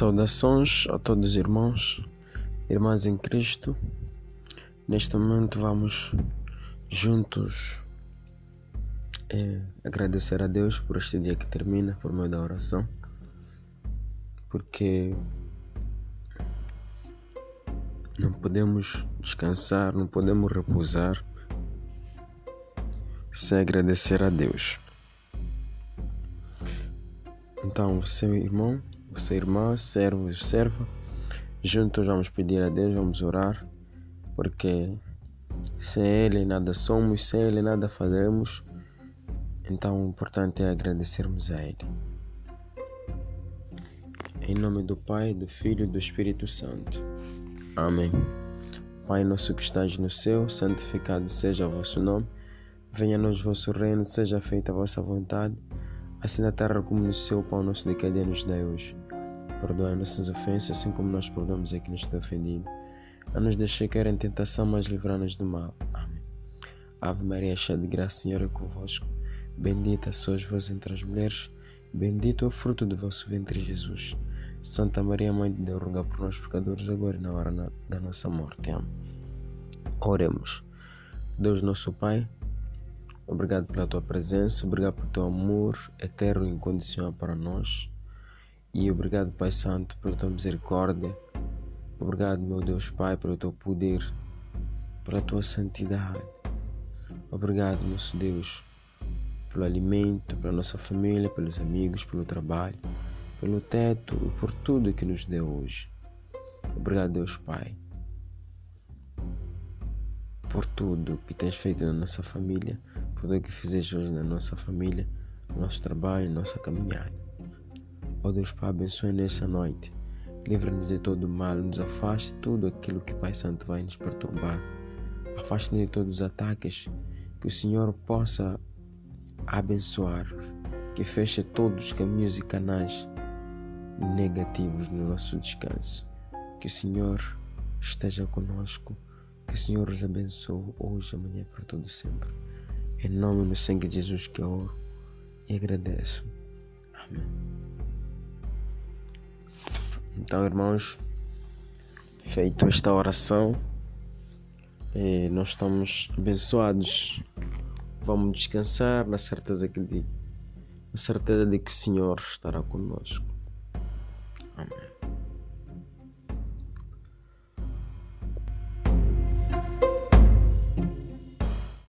Saudações a todos os irmãos, irmãs em Cristo. Neste momento vamos juntos é, agradecer a Deus por este dia que termina, por meio da oração, porque não podemos descansar, não podemos repousar sem agradecer a Deus. Então, você, irmão, você irmã, servo e serva, juntos vamos pedir a Deus, vamos orar, porque sem Ele nada somos, sem Ele nada fazemos. Então o importante é agradecermos a Ele. Em nome do Pai, do Filho e do Espírito Santo. Amém. Pai nosso que estás no céu, santificado seja o vosso nome. Venha-nos vosso reino, seja feita a vossa vontade, assim na terra como no céu. O pão nosso de cada dia nos dai hoje Perdoa nossas ofensas, assim como nós perdoamos a quem nos tem ofendido. Não nos deixe cair em tentação, mas livra-nos do mal. Amém. Ave Maria, cheia de graça, Senhor é convosco. Bendita sois vós entre as mulheres, bendito é o fruto do vosso ventre, Jesus. Santa Maria, Mãe de Deus, roga por nós pecadores, agora e na hora da nossa morte. Amém. Oremos. Deus nosso Pai, obrigado pela tua presença, obrigado pelo teu amor eterno e incondicional para nós. E obrigado, Pai Santo, pela tua misericórdia. Obrigado, meu Deus Pai, pelo teu poder, pela tua santidade. Obrigado, nosso Deus, pelo alimento, pela nossa família, pelos amigos, pelo trabalho, pelo teto e por tudo que nos deu hoje. Obrigado, Deus Pai, por tudo que tens feito na nossa família, por tudo que fizeste hoje na nossa família, no nosso trabalho, nossa caminhada. Ó oh Deus Pai, abençoe nessa noite. Livra-nos de todo mal, nos afaste tudo aquilo que Pai Santo vai nos perturbar. Afaste-nos de todos os ataques. Que o Senhor possa abençoar, que feche todos os caminhos e canais negativos no nosso descanso. Que o Senhor esteja conosco. Que o Senhor os abençoe hoje, amanhã, para todo sempre. Em nome do sangue de Jesus que eu oro e agradeço. Amém. Então, irmãos, feito esta oração, eh, nós estamos abençoados. Vamos descansar na certeza, que de, na certeza de que o Senhor estará conosco.